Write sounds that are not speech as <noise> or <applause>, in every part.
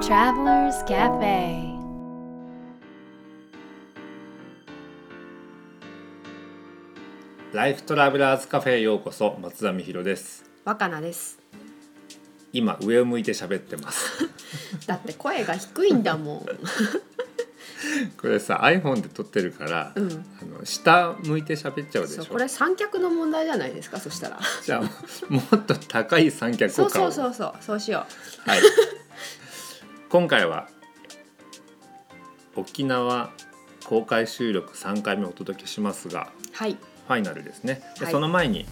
Travelers Cafe. ライフトラベラーズカフェへようこそ松田美弘です。若菜です。今上を向いて喋ってます。<laughs> だって声が低いんだもん。<laughs> これさ iPhone で撮ってるから、うん。あの下向いて喋っちゃうでしょ。そうこれ三脚の問題じゃないですかそしたら。じゃあもっと高い三脚そうを買おそううそうそうそうしよはい、<laughs> 今回は沖縄公開収録3回目お届けしますがうはい。ファイナルですね。で、はい。その前に、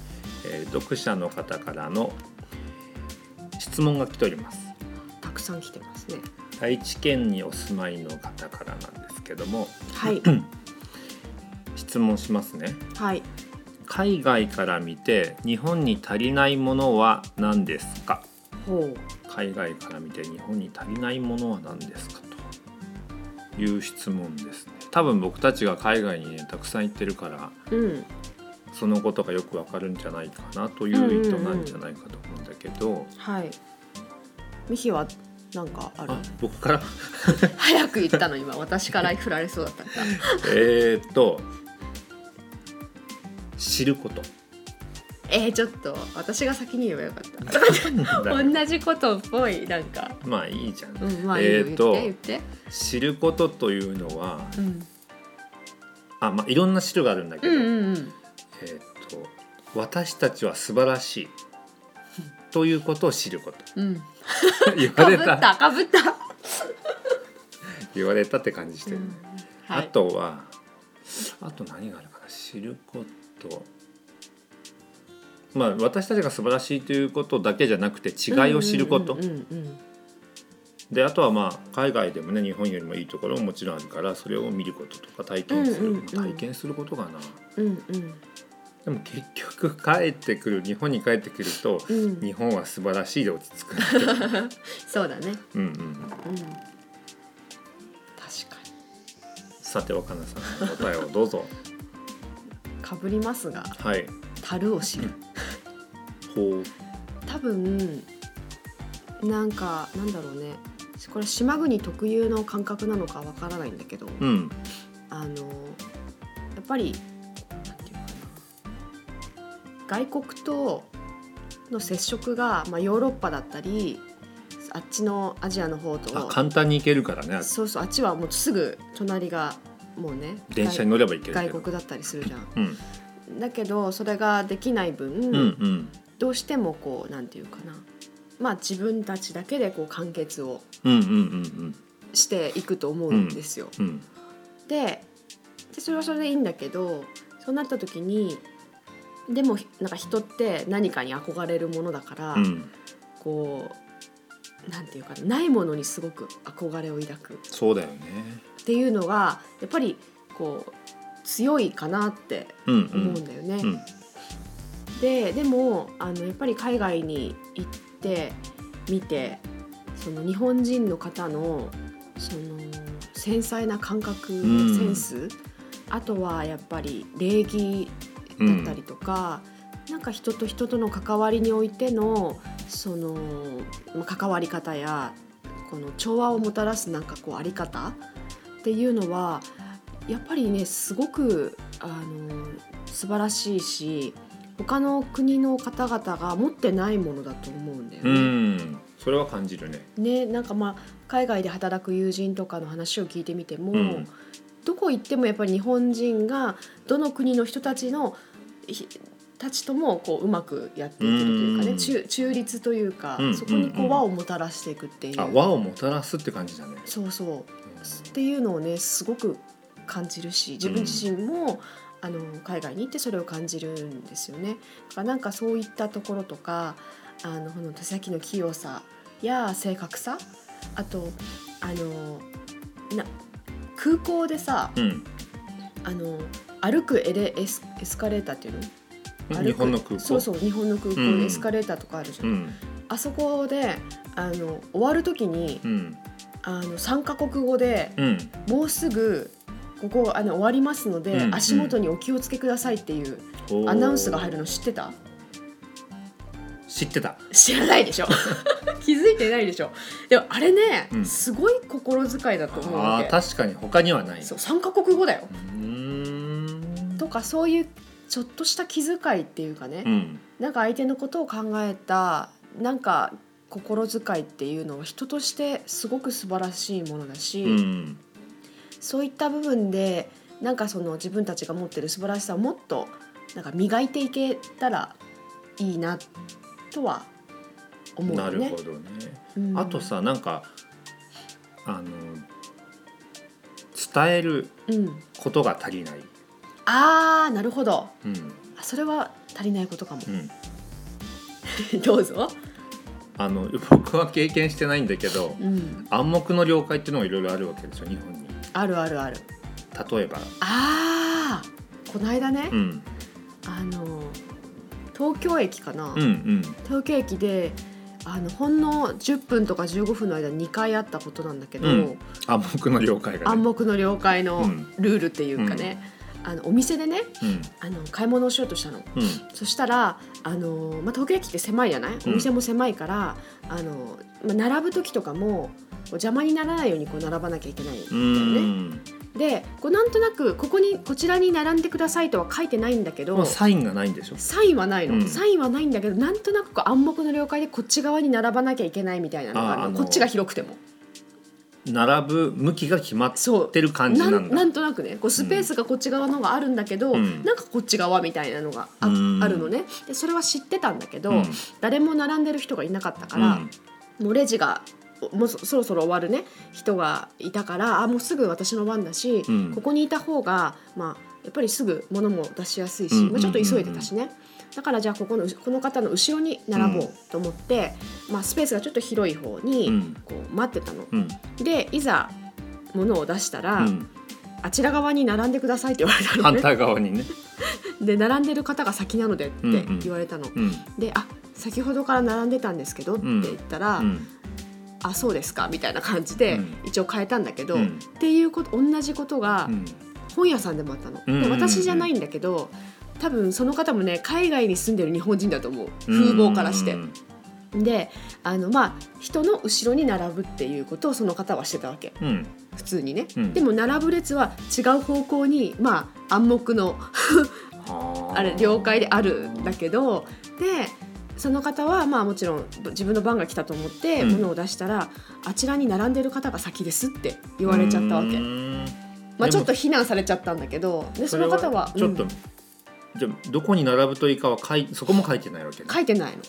えー読者の方からの質問が来ております。たくさん来てますね。愛知県にお住まいの方からなんですけどもはい。<clears throat> 質問しますね。はい。海外から見て日本に足りないものは何ですか？ほう海外から見て日本に足りないものは何ですかという質問ですね。多分僕たちが海外にねたくさん行ってるからうん。そのことがよくわかるんじゃないかなという意図なんじゃないかと思うんだけど、はい。ミヒはなんかある？あ僕から？<laughs> 早く言ったの今。私から振られそうだった。<laughs> えーっと知ることえー、ちょっと私が先に言えばよかった。同じことっぽいなんか。まあいいじゃん、うんまあいいよ。言っーと知ることというのはうん。あまあいろんな知るがあるんだけど、うんうんうん。えーっと私たちは素晴らしい。<laughs> ということを知ること。うん。<laughs> 言われた。たかぶった、言われたって感じしてる、はい、あとはあと何があるかな。知ることまあ私たちが素晴らしいということだけじゃなくて違いを知ること、であとはまあ海外でもね日本よりもいいところももちろんあるからそれを見ることとか体験する、体験することかな。うんうん。でも結局帰ってくる日本に帰ってくると、うん。日本は素晴らしいで落ち着く <laughs> そうだね。うんうんうん。確かに。さて若菜さん答えをどうぞ。かぶりますがはい。樽を知る多分なんかなんだろうね。これ島国特有の感覚なのかわからないんだけど、うん。あのやっぱりなんていうかな。外国との接触が、まあ、ヨーロッパだったりあっちのアジアの方あと簡単に行けるからね。そうそうあっちはもうすぐ隣がもうね電車に乗れば行ける外国だったりするじゃん。うん。だけどそれができない分、うんうんどうしてもこうなんていうかな。まあ自分たちだけでこう完結をうんうんうんしていくと思うんですよ。ででそれはそれでいいんだけどそうなった時にでもなんか人って何かに憧れるものだから、うん。こうなんていうかなないものにすごく憧れを抱く。そうだよね。っていうのがやっぱりこう強いかなってうんう思うんんだよね。うんででもあのやっぱり海外に行って見てその日本人の方のその繊細な感覚、ん。センスあとはやっぱり礼儀だったりとか、なんか人と人との関わりにおいてのそのまあ関わり方やこの調和をもたらすなんかこうあり方っていうのはやっぱりねすごくあの素晴らしいし他の国の方々が持ってないものだと思うんだようね。ん。それは感じるね。ねなんかまあ海外で働く友人とかの話を聞いてみても、うん。どこ行ってもやっぱり日本人がどの国の人たちのひたちともこううまくやっていけるというかねうん。中中立というか、うん。そこにこう和をもたらしていくっていう、あ和をもたらすって感じだね。そうそう。っていうのをねすごく感じるし自分自身も、あの海外に行ってそれを感じるんですよね。だからなんかそういったところとかあのこの手先の器用さや正確さあとあのな空港でさうん。あの歩くエレエスエスカレーターっていうの？日本の空港。そうそう日本の空港エスカレーターとかあるじゃん、うん。あそこであの終わる時にうん。あの3カ国語でうん。もうすぐここあの終わりますので、うん足元にお気をつけくださいっていうアナウンスが入るの知ってた、知ってた。知らないでしょ。<laughs> 気づいてないでしょ。でもあれね、うん。すごい心遣いだと思うあわけ。ー確かに他にはない。そう3カ国語だよ。とかそういうちょっとした気遣いっていうかね、うん。なんか相手のことを考えたなんか心遣いっていうのは人としてすごく素晴らしいものだし、うんそういった部分でなんかその自分たちが持ってる素晴らしさをもっとなんか磨いていけたらいいなとは思うよね。なるほ。どね。うん。あとさなんかあの伝えるうん、ことが足りない、あーなるほど。うん。あそれは足りないことかも。う。ん、<laughs> どうぞ。あの僕は経験してないんだけどうん、暗黙の了解っていうのがいろいろあるわけでしょ日本にあるあるある。例えば。あーこの間ね、うん。あの東京駅かな、うんうん。東京駅であのほんの10分とか15分の間に2回あったことなんだけど、うん。暗黙の了解が、ね、暗黙の了解のうん。ルールっていうかね、あのお店でねうん。あの買い物をしようとしたの。うん。そしたらあの、まあ、東京駅って狭いじゃない？お店も狭いから、あのまあ、並ぶ時とかも邪魔にならないようにこう並ばなきゃいけないんだうよね。ん。でこうなんとなくここにこちらに並んでくださいとは書いてないんだけどサインがないんでしょ？サインはないの、うん。サインはないんだけどなんとなく暗黙の了解でこっち側に並ばなきゃいけないみたいなのがこっちが広くても並ぶ向きが決まってる感じなんだ。なんとなくね。こうスペースがこっち側のがあるんだけど、うん。なんかこっち側みたいなのがあ,、うん。あるのね。でそれは知ってたんだけど、うん。誰も並んでる人がいなかったから、もうレジがもうそそろそろ終わるね人がいたからあもうすぐ私の番だし、うん。ここにいた方が、まあ、やっぱりすぐ物も出しやすいし、うん。まあ、ちょっと急いでたしねだからじゃあここのこの方の後ろに並ぼうと思って、まあ、スペースがちょっと広い方にうん。こう待ってたの。うん。でいざ物を出したら、うん。あちら側に並んでくださいって言われたの反ね。対側にね。<laughs> で並んでる方が先なのでって言われたの。うん。で「あ先ほどから並んでたんですけど」って言ったら「うん。あそうですか」みたいな感じでうん。一応変えたんだけど、うん。っていうこと同じことがうん。本屋さんでもあったの。うんうんうんうん。で私じゃないんだけど多分その方もね海外に住んでる日本人だと思う。風貌からして。う。んであのまあ人の後ろに並ぶっていうことをその方はしてたわけ。うん。普通にね。うん。でも並ぶ列は違う方向にまあ暗黙のはあ。<laughs> れ了解であるんだけど。でその方はまあもちろん自分の番が来たと思ってうん。物を出したら、あちらに並んでる方が先ですって言われちゃったわけ。う。ん。まあ、ちょっと非難されちゃったんだけど。でその方はちょっと、うんじゃあどこに並ぶといいかは書いそこも書いてないわけね。書いてないの。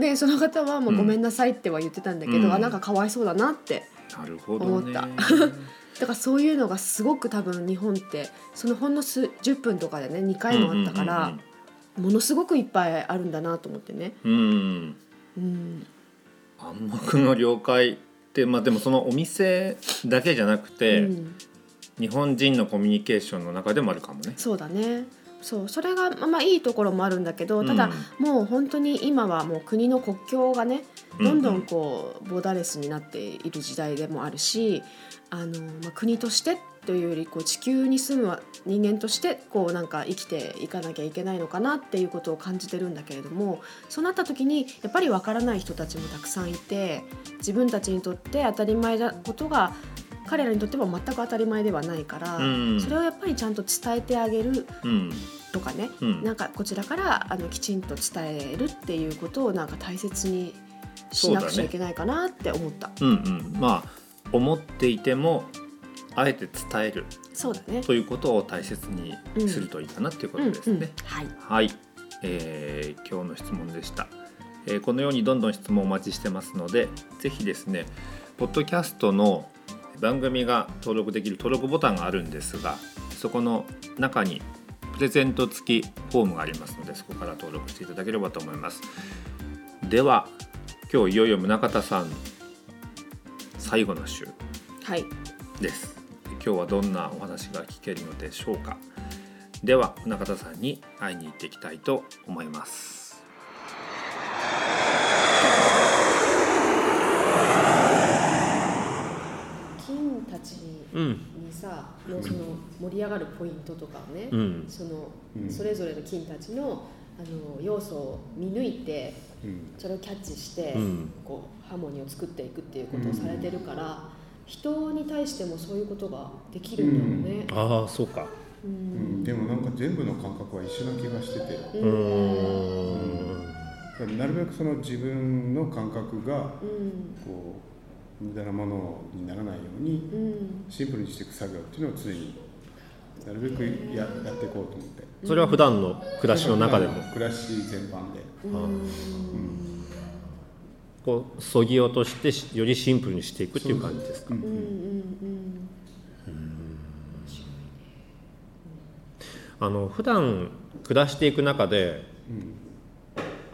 でその方はもううん。ごめんなさいっては言ってたんだけど、うん。あなんかかわいそうだなってなるほどね。思った。<laughs> だからそういうのがすごく多分日本ってそのほんの数10分とかでね2回もあったから、ものすごくいっぱいあるんだなと思ってね。うんうんうん。うん。暗黙の了解ってまあでもそのお店だけじゃなくて、うん。日本人のコミュニケーションの中でもあるかもね。そうだねそうそれがまあまあいいところもあるんだけどただ、もう本当に今はもう国の国境がねうん。どんどんこうボーダーレスになっている時代でもあるしあの、まあ、国としてというよりこう地球に住む人間としてこうなんか生きていかなきゃいけないのかなっていうことを感じてるんだけれどもそうなった時にやっぱりわからない人たちもたくさんいて自分たちにとって当たり前なことが彼らにとっては全く当たり前ではないから、うん。それをやっぱりちゃんと伝えてあげるうんとかね、うん。なんかこちらからあのきちんと伝えるっていうことをなんか大切にしなくちゃいけないかなって思った。うんうん。まあ思っていてもあえて伝える。そうだね。ということを大切にするといいかなっていうことですね。うんうん。はい。はい、えー今日の質問でした、えーこのようにどんどん質問お待ちしてますのでぜひですねポッドキャストの番組が登録できる登録ボタンがあるんですがそこの中にプレゼント付きフォームがありますのでそこから登録していただければと思います。では今日いよいよ宗像さん最後の週はい。です。今日はどんなお話が聞けるのでしょうか。では中田さんに会いに行っていきたいと思います金たちうんにさのその盛り上がるポイントとかをね、うんそのうんそれぞれの金たちのあの要素を見抜いてうんそれをキャッチして、うんこうハーモニーを作っていくっていうことをされてるから、人に対してもそういうことができるんだよね。ああそうかううんでもなんか全部の感覚は一緒な気がしててうーんなるべくその自分の感覚がうんこう無駄なものにならないようにうん。シンプルにしていく作業っていうのを常になるべくややっていこうと思って。それは普段の暮らしの中でも。暮らし全般で。うん。こうそぎ落としてしよりシンプルにしていくっていう感じですか。うんうんうん。あの普段暮らしていく中で、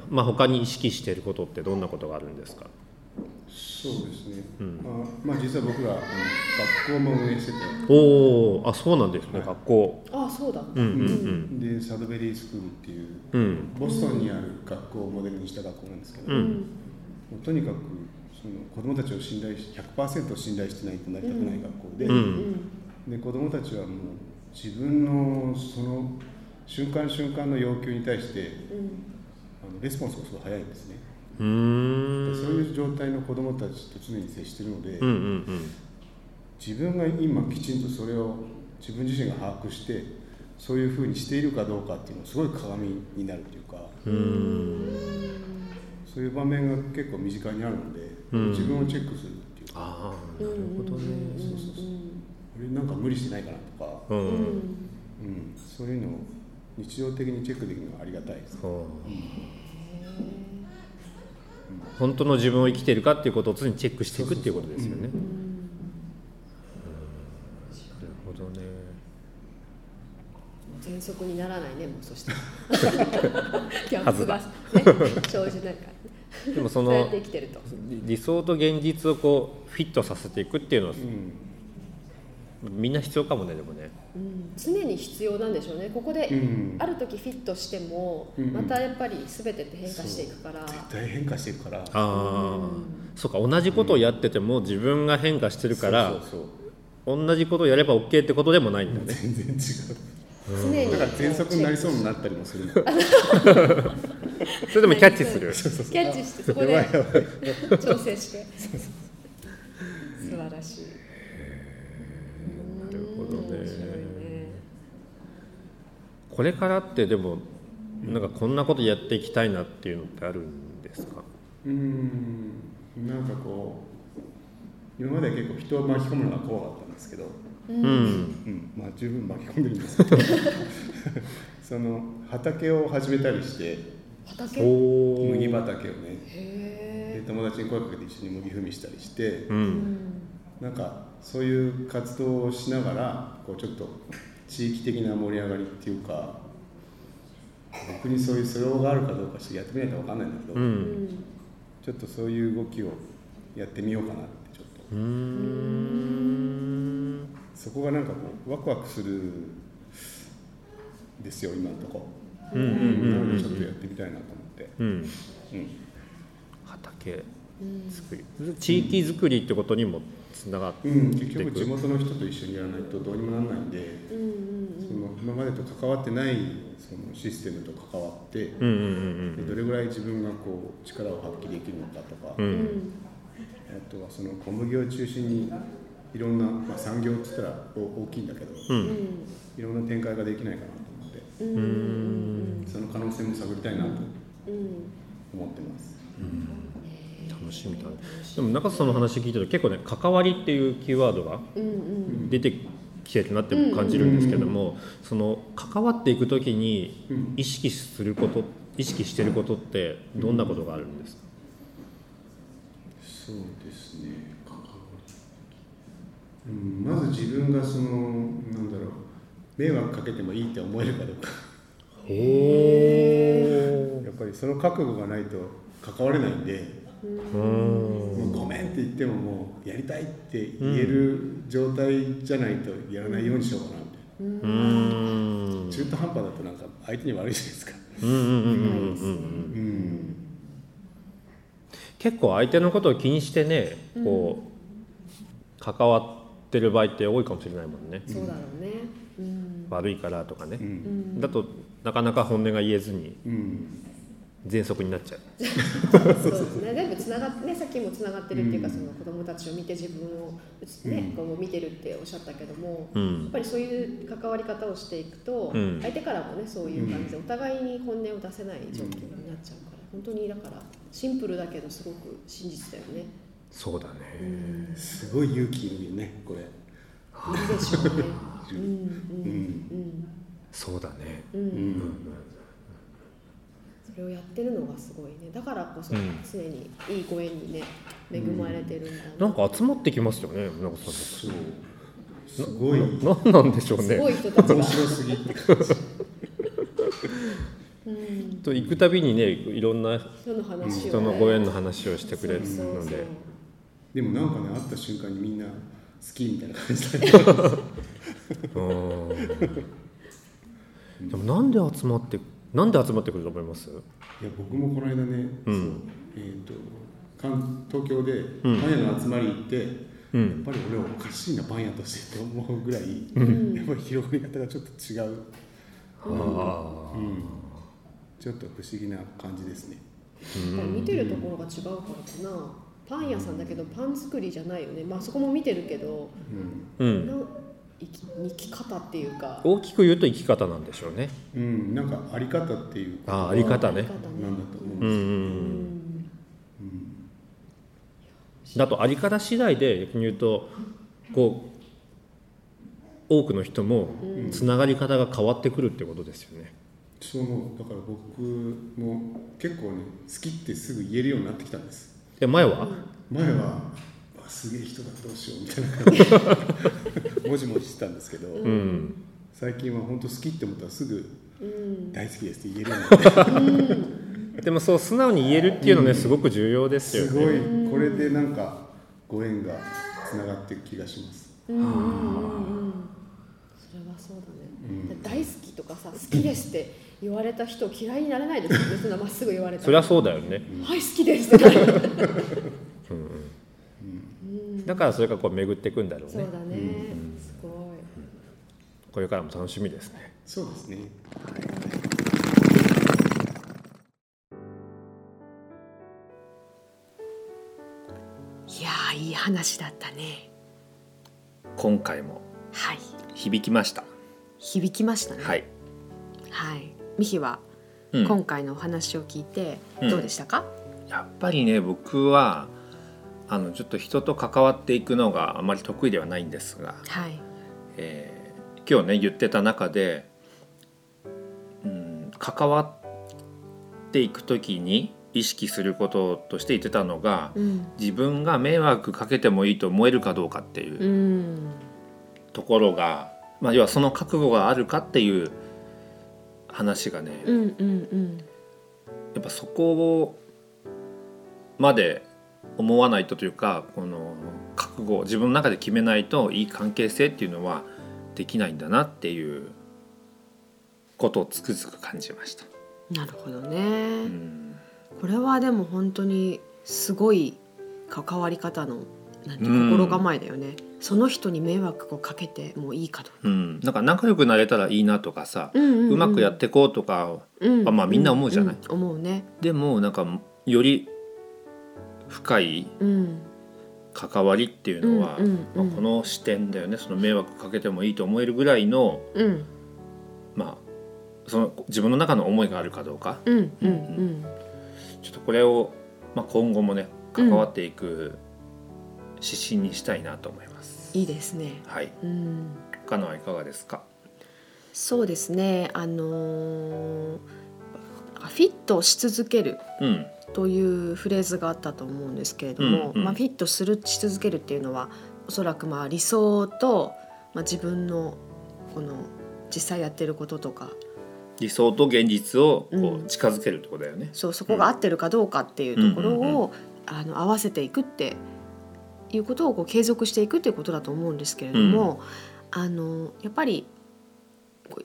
まあ、他に意識していることってどんなことがあるんですか？そうですね、うん。あまあ実は僕らあの学校も運営してて。おおあそうなんですね、学校。ああそうだ。うんうんでサドベリースクールっていううん。うんボストンにある学校をモデルにした学校なんですけど、うん。とにかくその子どもたちを信頼し100%信頼してないとなりたくない学校で,、うんで子どもたちはもう自分のその瞬間瞬間の要求に対してうん。あのレスポンスがすごい早いんですね、うーんそういう状態の子どもたちと常に接してるので、うんうん自分が今きちんとそれを自分自身が把握してそういうふうにしているかどうかっていうのはすごい鏡になるというかそういう場面が結構身近にあるので、うん自分をチェックするっていう。かああなるほどねそうそうそう。俺なんか無理してないかなとか、うん、そういうのを日常的にチェックできるのはありがたいです、そう本当の自分を生きているかっていうことを常にチェックしていくっていうことですよね。なるほどね。喘息にならないねもうそしたら。<laughs> ギャップが、ね、生じないから。でもその理想と現実をこうフィットさせていくっていうのはうんみんな必要かもねでもね。うん。常に必要なんでしょうね。ここでうん。ある時フィットしても、うん。またやっぱり全てって変化していくから、絶対変化していくから。ああ、そうか同じことをやってても自分が変化してるからそうそうそう。同じことをやれば OK ってことでもないんだね。全然違う。常にだから喘息になりそうになったりもするの。<laughs> それでもキャッチする。<laughs> キャッチしてそこで調整して。素晴らしいねこれからってでもなんかこんなことやっていきたいなっていうのってあるんですか？うーんなんかこう今までは結構人を巻き込むのが怖かったんですけど、うん。うん、まあ十分巻き込んでるんですけど <laughs> その畑を始めたりして畑？麦畑をねへで友達に声かけて一緒に麦踏みしたりしてう。んなんかそういう活動をしながらこうちょっと地域的な盛り上がりっていうか僕にそういう素養があるかどうかしてやってみないと分かんないんだけど、う。うん。んちょっとそういう動きをやってみようかなってちょっと。そこがなんかこうワクワクするんですよ今のとこ。うんうんうんうん。なのでちょっとやってみたいなと思って、うん。うん、畑作り、地域作りってことにもつながっていく。うん、結局地元の人と一緒にやらないとどうにもならないんで、うんうんその今までと関わってないそのシステムと関わって、うんうんでどれぐらい自分がこう力を発揮できるのかとか、うんう。うんんあとはその小麦を中心にいろんな、まあ、産業って言ったらお大きいんだけど、う。うんんいろんな展開ができないかなと思ってうんうんその可能性も探りたいなとうん思ってます。楽しみだね。でも中津さんの話聞いてると結構ね関わりっていうキーワードが出てきてるなって感じるんですけども、その関わっていくときにうん意識すること意識してることってどんなことがあるんですか？そうですね。うん、まず自分がそのなんだろう迷惑かけてもいいって思えるかどうか。やっぱりその覚悟がないと関われないんで、うん。もうごめんって言ってももうやりたいって言える状態じゃないとやらないようにしようかなみたいな。うん。中途半端だとなんか相手に悪いじゃないですか。うん。うん。うん。うん。うん。うん。結構相手のことを気にしてね、こう関わってる場合って多いかもしれないもん。ね。そうだろうねうん。悪いからとかねう、うん。ん。だとなかなか本音が言えずにうん喘息になっちゃう。そうですね全部つながってねさっきもつながってるっていうか、うん。その子供たちを見て自分をね、こう見てるっておっしゃったけども、やっうん。ぱりそういう関わり方をしていくと、うん。相手からもねそういう感じでお互いに本音を出せない状況になっちゃうから本当にだからシンプルだけどすごく真実だよね。そうだね、うん。すごい勇気いるよねこれ。いるでしょうね。うんうん。そうだね。うんうん。れをやってるのがすごいね。だからこそうん。常にいいご縁にね恵まれてるんだなんか集まってきますよねなん。かさそう。すごい。ななんなんでしょうね。すごい人たちが。面。白すぎって感じうん。と行くたびにねいろんな人の話を、ね。人のご縁の話をしてくれるそうそうそう。のででもなんかね会った瞬間にみんな好きみたいな感じだ <laughs> でもなんで集まってなんで集まってくると思います？いや僕もこの間ね、うん。えー、と関東京でうん。パン屋の集まり行って、うやっんぱり俺はおかしいなパン屋としてって思うぐらい、ん。やっぱり広がり方がちょっと違う、あうん、ちょっと不思議な感じですね。やっぱり見てるところが違うからかな。パン屋さんだけどパン作りじゃないよね。まあそこも見てるけど、ううん。な生き生き方っていうか。大きく言うと生き方なんでしょうね。ん、うん、なんかあり方っていうあああり方ね。あり方なんだと思うんうんですうんううん。ん。だとあり方次第で逆に言うとこう多くの人もつながり方が変わってくるってことですよね。そう思う。だから僕も結構ね好きってすぐ言えるようになってきたんです。で前は、前は、あすげえ人だどうしようみたいな感じ。で <laughs> もじもじしてたんですけど、うん、最近は本当好きって思ったらすぐうん。大好きですって言えるようになってでもそう素直に言えるっていうのね、すごく重要ですよすね。ごいこれでなんかご縁がつながっていく気がしますうんうんうんうん。それはそうだね。大好きとかさ好きですって言われた人嫌いになれないですよね。そんなまっすぐ言われたら。そりゃそうだよね。はい好きですってなる。だからそれがこう巡っていくんだろうね。そうだね。すごい。これからも楽しみですね。そうですねいやーいい話だったね。今回もはい。響きました。響きましたね。はい。はい。ミヒはうん今回のお話を聞いてうんどうでしたか？やっぱりね僕はあのちょっと人と関わっていくのがあまり得意ではないんですが、はい。えー今日ね言ってた中で、うん、関わっていく時に意識することとして言ってたのがうん。自分が迷惑かけてもいいと思えるかどうかっていううん。ところが、まあ、要はその覚悟があるかっていう話がね、うんうんうん。やっぱそこまで思わないとというかこの覚悟自分の中で決めないといい関係性っていうのはできないんだなっていうことをつくづく感じました。なるほどうね。んこれはでも本当にすごい関わり方のなんてうん心構えだよね。その人に迷惑をかけてもいいかと。うん、なんか仲良くなれたらいいなとかさ、うんうんうまくやっていこうとかうんまあみんな思うじゃないん思うね。でもなんかより深いうん。関わりっていうのは、まあ、この視点だよねその迷惑かけてもいいと思えるぐらいのうんまあその自分の中の思いがあるかどうかうんうんうん。ちょっとこれを、まあ、今後もね関わっていく指針にしたいなと思います。いいですね。はい、うん。かのはいかがですか？そうですね。あのーフィットし続けるうん、というフレーズがあったと思うんですけれども、うんうん。まあ、フィットするし続けるっていうのはおそらくまあ理想と、まあ、自分のこの実際やってることとか。理想と現実をこうん。う近づけるってことだよね。そうそこが合ってるかどうかっていうところうん。うんを、あの合わせていくっていうことをこう継続していくっていうことだと思うんですけれども、あのやっぱり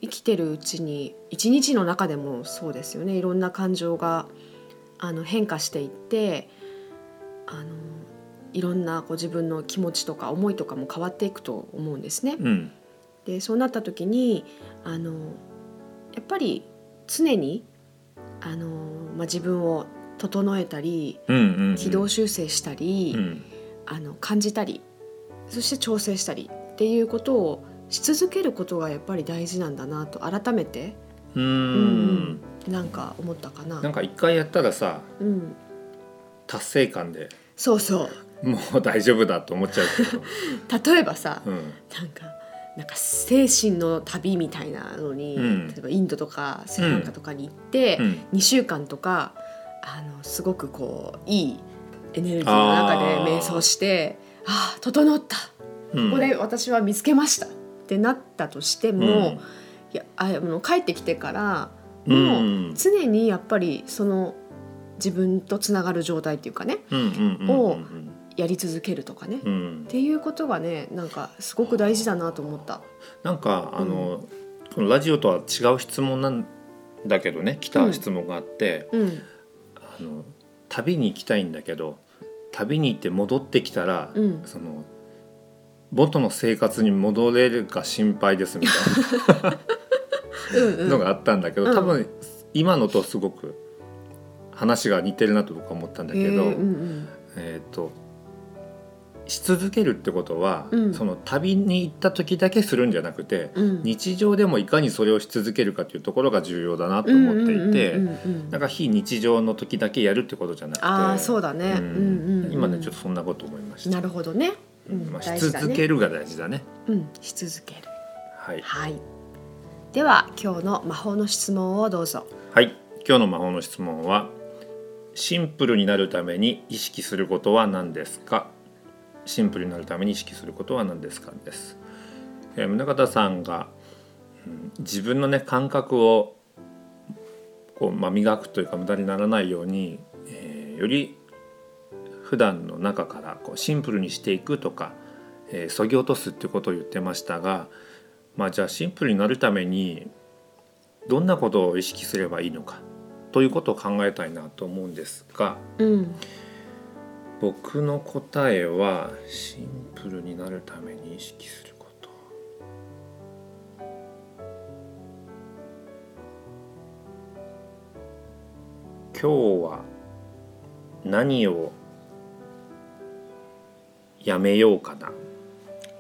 生きてるうちに一日の中でもそうですよね。いろんな感情があの変化していってあのいろんなこう自分の気持ちとか思いとかも変わっていくと思うんですね。うん、でそうなった時にあのやっぱり常にあの、まあ、自分を整えたりうんうんうん。軌道修正したり、うん。あの感じたりそして調整したりっていうことをし続けることがやっぱり大事なんだなと改めて。うんなんか思ったかな。なんか一回やったらさうん、達成感でそうそう。もう大丈夫だと思っちゃうけど、<laughs> 例えばさ、うん、なんかなんか精神の旅みたいなのに、うん。例えばインドとかスリランカとかに行って、うん。2週間とかあのすごくこういいエネルギーの中で瞑想してああ整った。うん。ここで私は見つけました。ってなったとしても、うん。いやあの帰ってきてからうもうん常にやっぱりその自分とつながる状態っていうかねうんうんうんをやり続けるとかね、っうん。ていうことがねなんかすごく大事だなと思った。なんかあの、このラジオとは違う質問なんだけどね来た質問があって、うん。あの旅に行きたいんだけど旅に行って戻ってきたら、うん。その元の生活に戻れるか心配ですみたいうんうな。ん <laughs> のがあったんだけど、うん。多分今のとすごく話が似てるなと僕は思ったんだけど、へえうんえっ、とし続けるってことは、うん。その旅に行った時だけするんじゃなくて、うん。うん日常でもいかにそれをし続けるかというところが重要だなと思っていて、うんうんうんうん。なんか非日常の時だけやるってことじゃなくてああそうだね、ううんんうんうん。今ねちょっとそんなこと思いました。なるほどね、うんまあ、し続けるが大事だね。うん、し続ける。はい、はいでは今日の魔法の質問をどうぞ。はい、今日の魔法の質問はシンプルになるために意識することは何ですか？シンプルになるために意識することは何ですか？です、えー宗像さんが、うん自分のね感覚をこう、まあ、磨くというか無駄にならないように、えーより普段の中からこうシンプルにしていくとかえー削ぎ落とすってことを言ってましたがまあじゃあシンプルになるためにどんなことを意識すればいいのかということを考えたいなと思うんですがうん。僕の答えはシンプルになるために意識すること。今日は何をやめようかな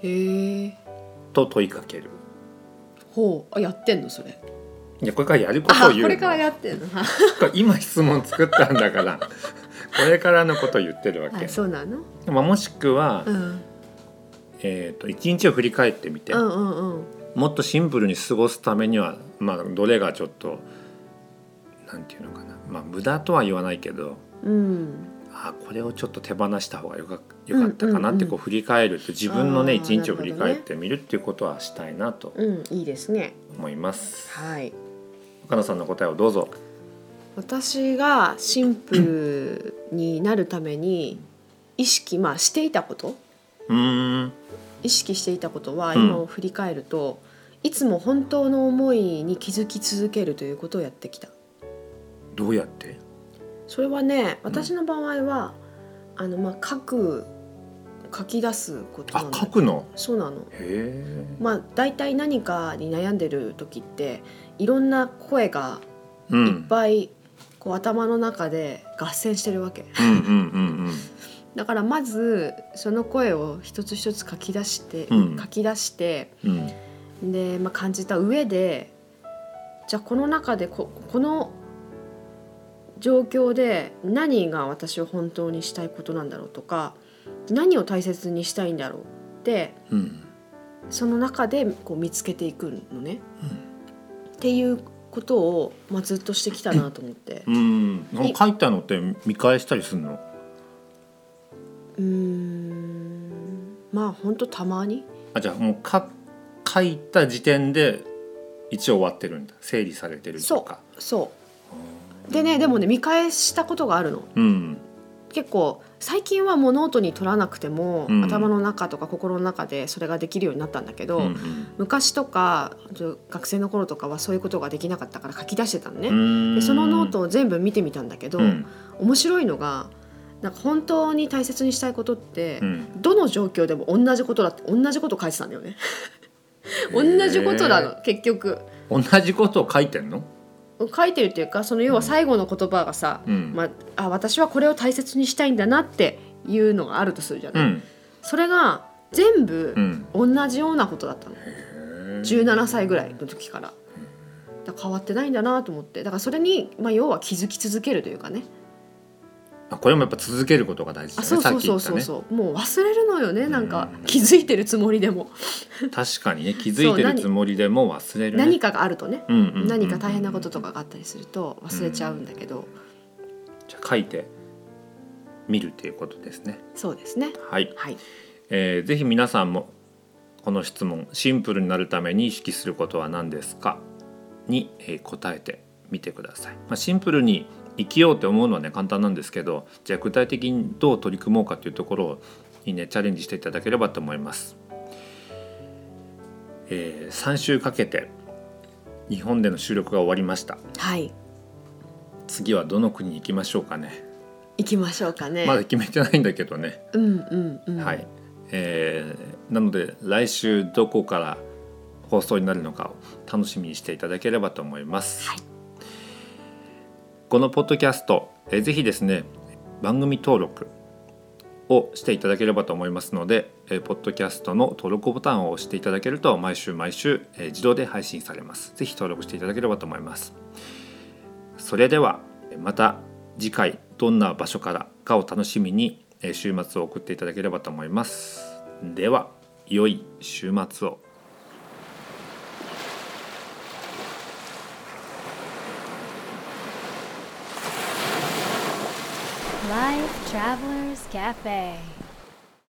へえと問いかけるほう。あやってんのそれ。いやこれからやることを言うこれからやってんの。<laughs> 今質問作ったんだから。<laughs> これからのことを言ってるわけ。あ、そうなの、まあ、もしくは、うん、えー、と一日を振り返ってみて、うんうんうん。もっとシンプルに過ごすためには、まあ、どれがちょっとなんていうのかな、まあ、無駄とは言わないけど。うんあこれをちょっと手放した方がよかよかったかなってこう振り返るって自分のね一日を振り返ってみるっていうことはしたいなとうんいいですね。思います。はい。岡野さんの答えをどうぞ。私がシンプルになるために意識まあしていたこと。うーん。意識していたことはうん。今を振り返ると、いつも本当の思いに気づき続けるということをやってきた。どうやって？それはね私の場合は、あのまあ書く書き出すことあなんだ書くの？そうなの。へえ。まあ大体何かに悩んでる時っていろんな声がいっうんぱいこう頭の中で合戦してるわけ。うんうんうんだからまずその声を一つ一つ書き出して、うん。書き出してうんうん。で、まあ、感じた上でじゃあこの中でここの状況で何が私を本当にしたいことなんだろうとか何を大切にしたいんだろうってうん。その中でこう見つけていくのね。っていうことを、まあ、ずっとしてきたなと思って。うん、い書いたのって見返したりするの？うーん。まあ本当たまに。あじゃあもうか書いた時点で一応終わってるんだ。整理されてるとか。そうでねでもね見返したことがあるの。うん。結構最近はもうノートに取らなくても、うん。頭の中とか心の中でそれができるようになったんだけど、うん昔とか学生の頃とかはそういうことができなかったから書き出してたのね、うん。でそのノートを全部見てみたんだけど、うん。面白いのがなんか本当に大切にしたいことって、うん。どの状況でも同じことだって同じこと書いてたんだよね。<laughs> 同じことなの結局。同じことを書いてんの？書いてるっていうかその要は最後の言葉がさ、うん。まあ、あ私はこれを大切にしたいんだなっていうのがあるとするじゃない、うん。それが全部うん。同じようなことだったの、17歳ぐらいの時から。だから変わってないんだなと思って。だからそれに、まあ、要は気づき続けるというかね。あこれもやっぱ続けることが大事だあね。そうそうそうそう。そう、もう忘れるのよね。なんかうん気づいてるつもりでも、確かにね。気づいてるつもりでも忘れるね。何かがあるとね、うんうんうんうん。何か大変なこととかがあったりすると忘れちゃうんだけど、じゃあ書いてみるっていうことですね。そうですね。はい、はい。えーぜひ皆さんもこの質問シンプルになるために意識することは何ですか？に、えー答えてみてください、まあ、シンプルに生きようって思うのはね簡単なんですけどじゃあ具体的にどう取り組もうかというところにねチャレンジしていただければと思います、え3週かけて日本での収録が終わりました。はい。次はどの国に行きましょうかね。行きましょうかね、まだ決めてないんだけどね、うんうんうん。はい、えーなので来週どこから放送になるのかを楽しみにしていただければと思います、はいこのポッドキャスト、えーぜひですね番組登録をしていただければと思いますので、えーポッドキャストの登録ボタンを押していただけると毎週毎週、え自動で配信されます。ぜひ登録していただければと思います。それではまた次回どんな場所からかを楽しみに週末を送っていただければと思います。では良い週末を。Travelers Cafe